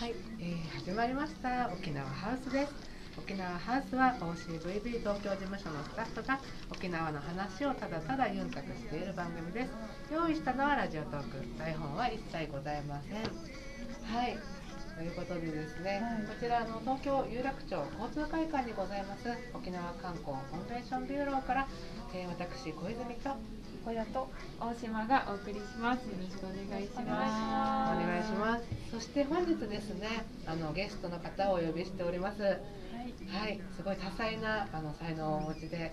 はい、えー、始まりました。沖縄ハウスです。沖縄ハウスは OCVB 東京事務所のスタッフが沖縄の話をただただユンタクしている番組です。用意したのはラジオトーク。台本は一切ございません。はい。ということでですね、はい、こちらの東京有楽町交通会館にございます。沖縄観光コンベンションビューローから、えー、私小泉と小屋と大島がお送りします。よろしくお願いします。お願いします。そして本日ですね、あのゲストの方をお呼びしております。はい、はい、すごい多彩なあの才能をお持ちで、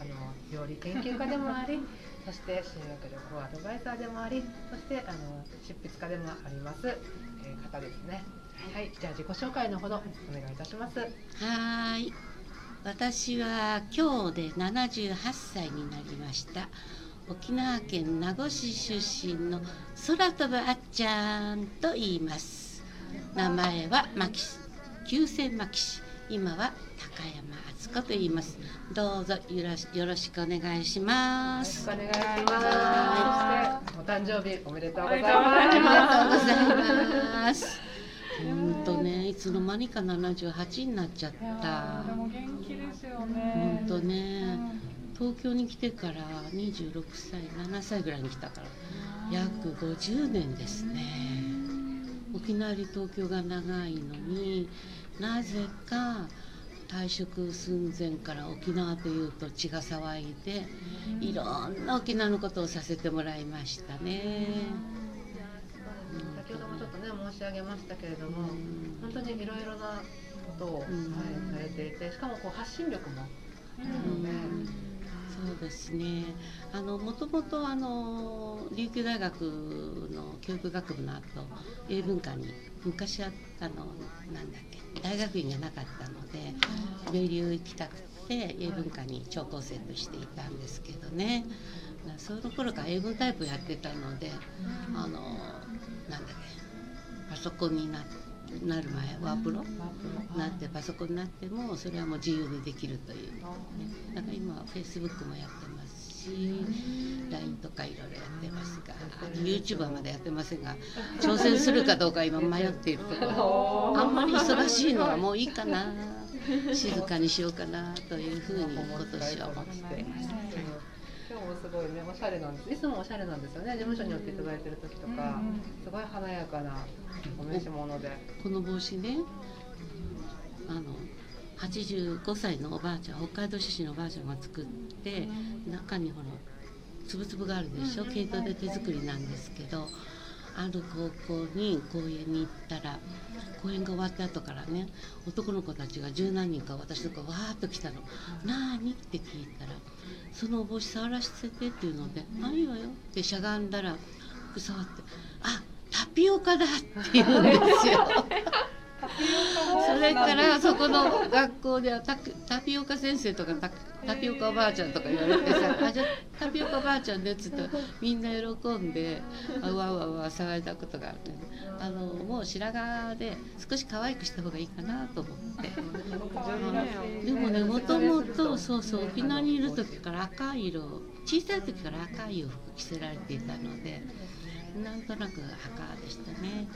あの料理研究家でもあり、そして修学旅行アドバイザーでもあり、そしてあの執筆家でもあります、えー、方ですね。はい、じゃあ自己紹介のほどお願いいたします。はい。私は今日で78歳になりました沖縄県名護市出身の空飛ぶあっちゃんと言います。名前は牧師旧姓牧師。今は高山敦子と言います。どうぞよろよろしくお願いします。よろしくお願いします。お誕生日おめでとうございます。ありがとうございます。本当ねいつの間にか78になっちゃった。元気ですよね。本当ね、東京に来てから26歳7歳ぐらいに来たから約50年ですね沖縄より東京が長いのになぜか退職寸前から沖縄というと血が騒いでいろんな沖縄のことをさせてもらいましたね。先ほどもちょっとね申し上げましたけれども、本当にいろいろなことを、はい、されていてしかもこう発信力もあるので。そうですね。あのもともとあの琉球大学の教育学部の後英文科に昔あったのなんだっけ大学院がなかったので米流行きたくて英文科に聴講生としていたんですけどね。その頃から英文タイプやってたのであのなんだっけパソコンになって。なる前ワープロ？なってパソコンになってもそれはもう自由にできるという、ね、だから今はフェイスブックもやってますし LINE とかいろいろやってますが YouTuber までやってませんが挑戦するかどうか今迷っているところ。あんまり忙しいのはもういいかな。静かにしようかなというふうに今年は思っています。今日もすごいねおしゃれなんです。いつもおしゃれなんですよね。事務所に寄っていただいてる時とか、すごい華やかなお召し物で。この帽子ね。あの85歳のおばあちゃん北海道出身のおばあちゃんが作って中にほらつぶつぶがあるでしょ。毛糸で手作りなんですけどある高校に公園に行ったら公演が終わった後からね男の子たちが十何人か私とかわーっと来たの「なーに?」って聞いたら「そのお帽子触らせて」っていうので「あいいわよ」ってしゃがんだら触って「あタピオカだ」って言うんですよ。それからそこの学校ではタタピオカ先生とかタタピオカおばあちゃんとか言われてさ「あじゃタピオカおばあちゃんね」っつったらみんな喜んであわわわ騒いだことがあるねあのもう白髪で少し可愛くした方がいいかなと思ってでもねもともとそうそう沖縄にいる時から赤い色小さい時から赤い洋服着せられていたのでなんとなく赤でしたね。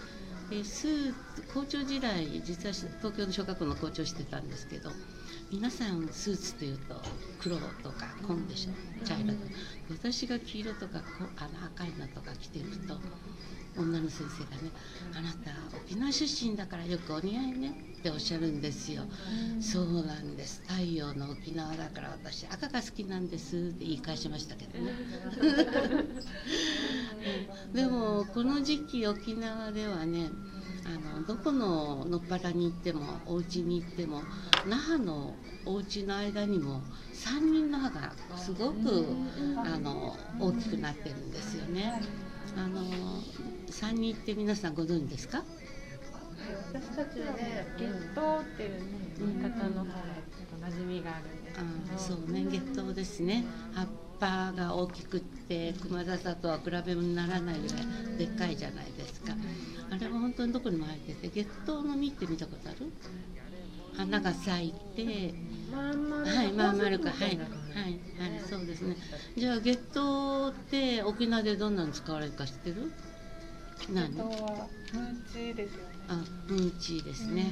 でスー校長時代実は東京の小学校の校長してたんですけど皆さんスーツというと黒とか紺でしょ茶色と私が黄色とかあの赤いのとか着てると女の先生がね「あなた沖縄出身だからよくお似合いね」っておっしゃるんですよ。そうなんです太陽の沖縄だから私赤が好きなんですって言い返しましたけどね。でもこの時期沖縄ではねあのどこののっぱらに行ってもお家に行っても那覇のお家の間にも3人の歯がすごくあの大きくなってるんですよね。あの3人って皆さんご存知ですか？私たちはね月桃っていうね言い方の方が馴染みがあるんですけど、そうね。月桃ですね葉が大きくって熊笹とは比べ物にならないぐらいでっかいじゃないですか。あれは本当にどこにも生えてて月桃の実って見たことある？花が咲いてはいまあ丸くはいはいはいそうですね。じゃあ月桃って沖縄でどんなの使われるか知ってる？何？ムーチですよね。あムーチーですね、はい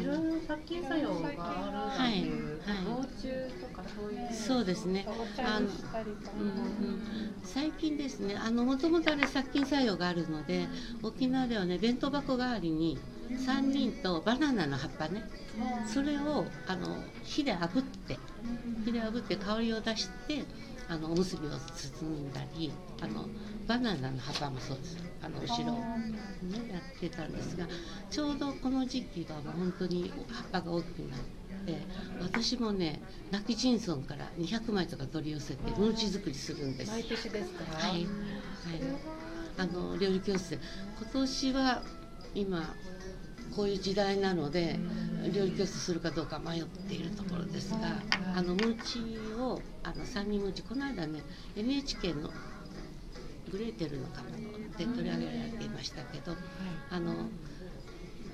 いろいろ殺菌作用があるっていう、はい防虫とかそういう。そうですねお茶にしたりとか。うんうん、最近ですねあのもともとあれ殺菌作用があるので沖縄ではね弁当箱代わりに三輪とバナナの葉っぱねそれをあの火で炙って火で炙って香りを出してあのおむすびを包んだりあのバナナの葉っぱもそうです。あの後ろ。をねやってたんですがちょうどこの時期はもう本当に葉っぱが大きくなって私もね泣きジンソンから200枚とか取り寄せてムーチ作りするんです。毎年ですか？はい、はい、あの料理教室で。今年は今こういう時代なので料理教室するかどうか迷っているところですがあのムーチをあの三人ムーチこの間ね NHK のグレーテルのカで取り上げられていましたけどあの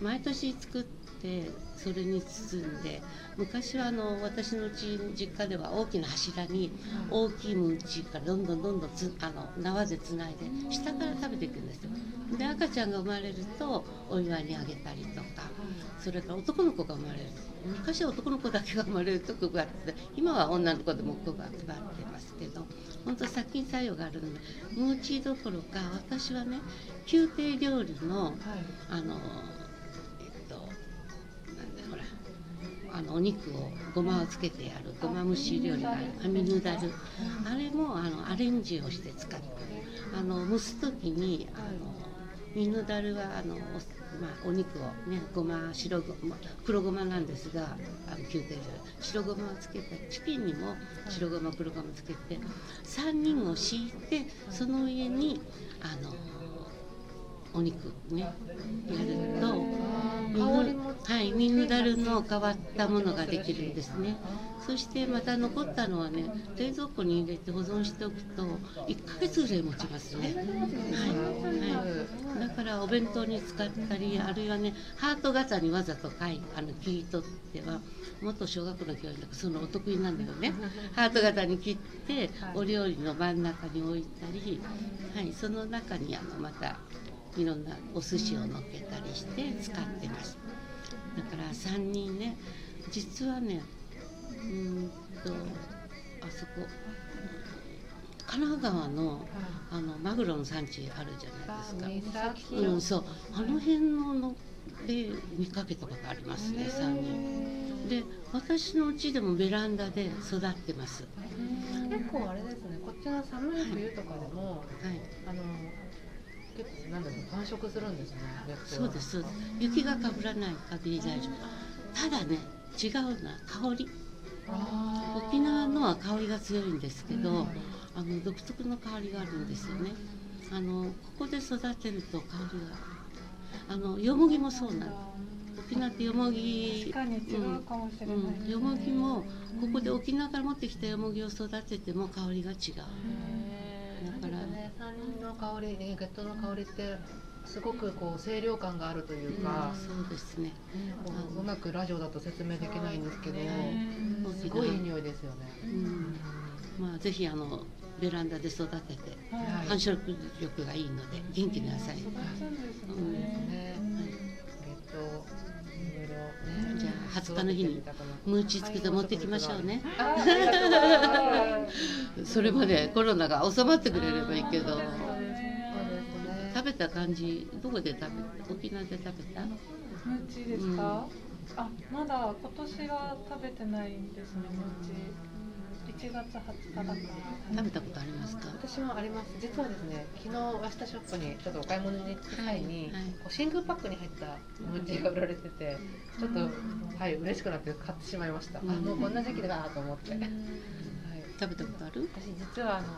毎年作ってそれに包んで昔はあの私のうち実家では大きな柱に大きいムーチからどんどんどんどんつあの縄でつないで下から食べていくんですよ。で赤ちゃんが生まれるとお祝いにあげたりとかそれから男の子が生まれる昔は男の子だけが生まれると配ってて今は女の子でも配ってますけど本当殺菌作用があるのでムーチどころか私はね宮廷料理のあのあのお肉をごまをつけてやるごま蒸し料理があるアミヌダルあれもあのアレンジをして使ってあの蒸す時にあのミヌダルはあのお,、まあ、お肉をねごま白ごま黒ごまなんですがあの宮廷料理白ごまをつけてチキンにも白ごま黒ごまつけて3人を敷いてその上にあのお肉ねやるとミヌはいミヌダルの変わったものができるんですね。そしてまた残ったのはね冷蔵庫に入れて保存しておくと1ヶ月ぐらい持ちますね。はい、はい、だからお弁当に使ったりあるいはねハート型にわざと書いあの切り取っては元小学校の教員だからそのお得意なんだよね。ハート型に切ってお料理の真ん中に置いたり、はい、その中にあのまたいろんなお寿司を乗っけたりして使ってますだから3人ね実はねうーんとあそこ神奈川のあのマグロの産地あるじゃないですか。うん、そうあの辺のので見かけたことありますね3人。で私の家でもベランダで育ってます。結構あれですねこっちの寒い冬とかでも、はい、あの結構なんだろう繁殖するんですねそうですそうです。雪がかぶらない限り大丈夫。ただね違うな香り。沖縄のは香りが強いんですけど、あの独特の香りがあるんですよね。あのここで育てると香りが。あのよもぎもそうなの。沖縄ってよもぎうかもしれない、うん、よもぎもここで沖縄から持ってきたよもぎを育てても香りが違う山林の香りねゲットの香りってすごくこう清涼感があるというか、うん、そうですねこううまくラジオだと説明できないんですけど、すごいいい匂いですよね。うん、まあぜひあのベランダで育てて、はい繁殖力がいいので元気な野菜。育つんですねそうですね。20日の日にムーチ作って持ってきましょうね。それまでコロナが収まってくれればいいけど。食べた感じどこで食べ沖縄で食べた？ムーチですか、あまだ今年は食べてないんですねムーチ1月20日だから食べたことありますか？私もあります。実はですね、昨日ワシタショップにちょっとお買い物に行った際に、はいはい。こう真空パックに入ったムーチーが売られてて、ちょっとはい嬉しくなって買ってしまいました。うん。あもうこんな時期だなと思って。はい。食べたことある？私実はあの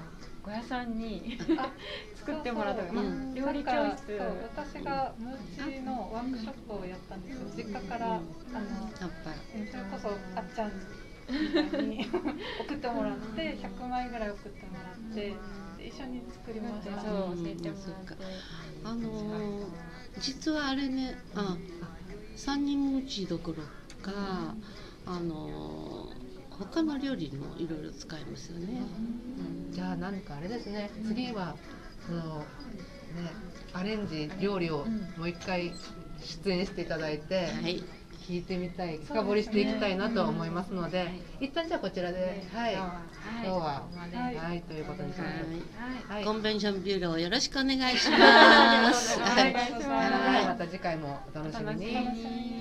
小屋さんに 作ってもらったそうそう。まあ料理教室。そう私がムーチのワークショップをやったんですよ。実家からあのやっぱ。それこそあっちゃんに 送ってもらって100枚ぐらい送ってもらってで一緒に作りました。そう教えてもらってあのー実はあれねあ三人ムーチどころかあのー他の料理にもいろいろ使えますよね。じゃあ何かあれですね。次はそのねアレンジ料理をもう一回出演していただいて、はい聞いてみたい深掘りしていきたいなと思いますので、一旦じゃあこちらで、はい、今日は、はい。はい、ということにします。はい。コンベンションビューローよろしくお願いしはます。はい。また次回もお。楽しみに